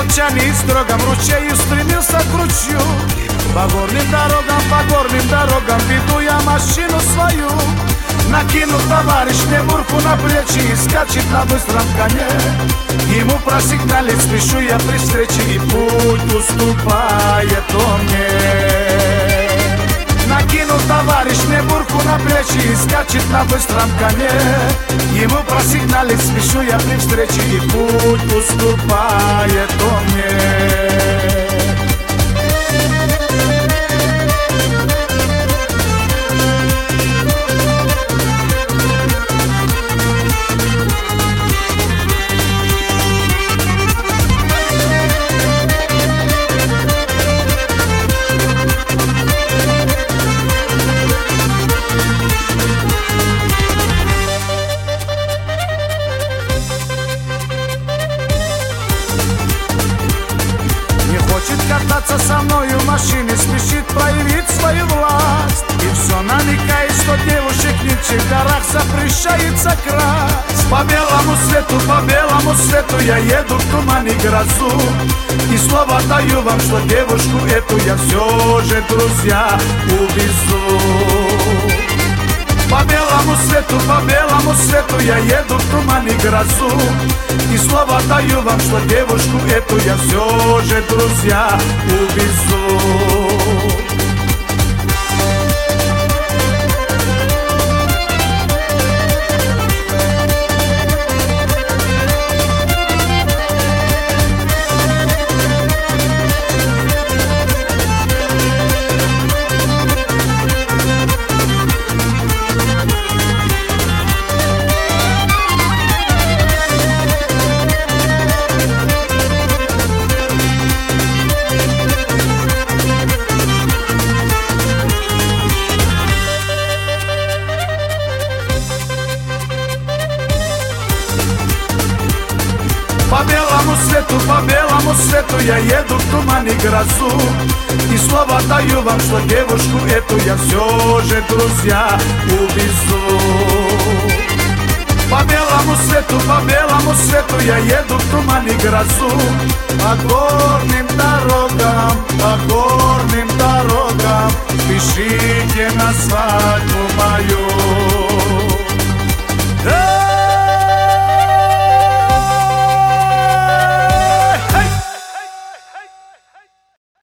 молчании строгом Ручею стремился к ручью. По горным дорогам, по горным дорогам Веду я машину свою. Накинул товарищ мне бурку на плечи И скачет на быстром коне. Ему просигналить спешу я при встрече И путь уступает он мне на плечи И скачет на быстром коне. Ему просигналить спешу я при встрече И путь уступает он мне кататься со мною в машине Спешит проявить свою власть. И все намекает, что девушек ничьих горах запрещается красть. По белому свету, по белому свету я еду в туман и грозу. И слово даю вам, что девушку эту я все же, друзья, увезу. По белому свету, по белому po svetu ja jedu tuman i grazu. I slova daju vam što djevošku eto ja zjože druzja u bizu Favela belom Favela svetu, pa belom é u svetu Ja jedu tuman i grazu I slova daju vam što djevošku Eto ja zjože druzja assim é u vizu Pa belom u svetu, pa belom u svetu Ja jedu é tuman i grazu Pa gornim darogam, pa gornim darogam Pišite na svaku maju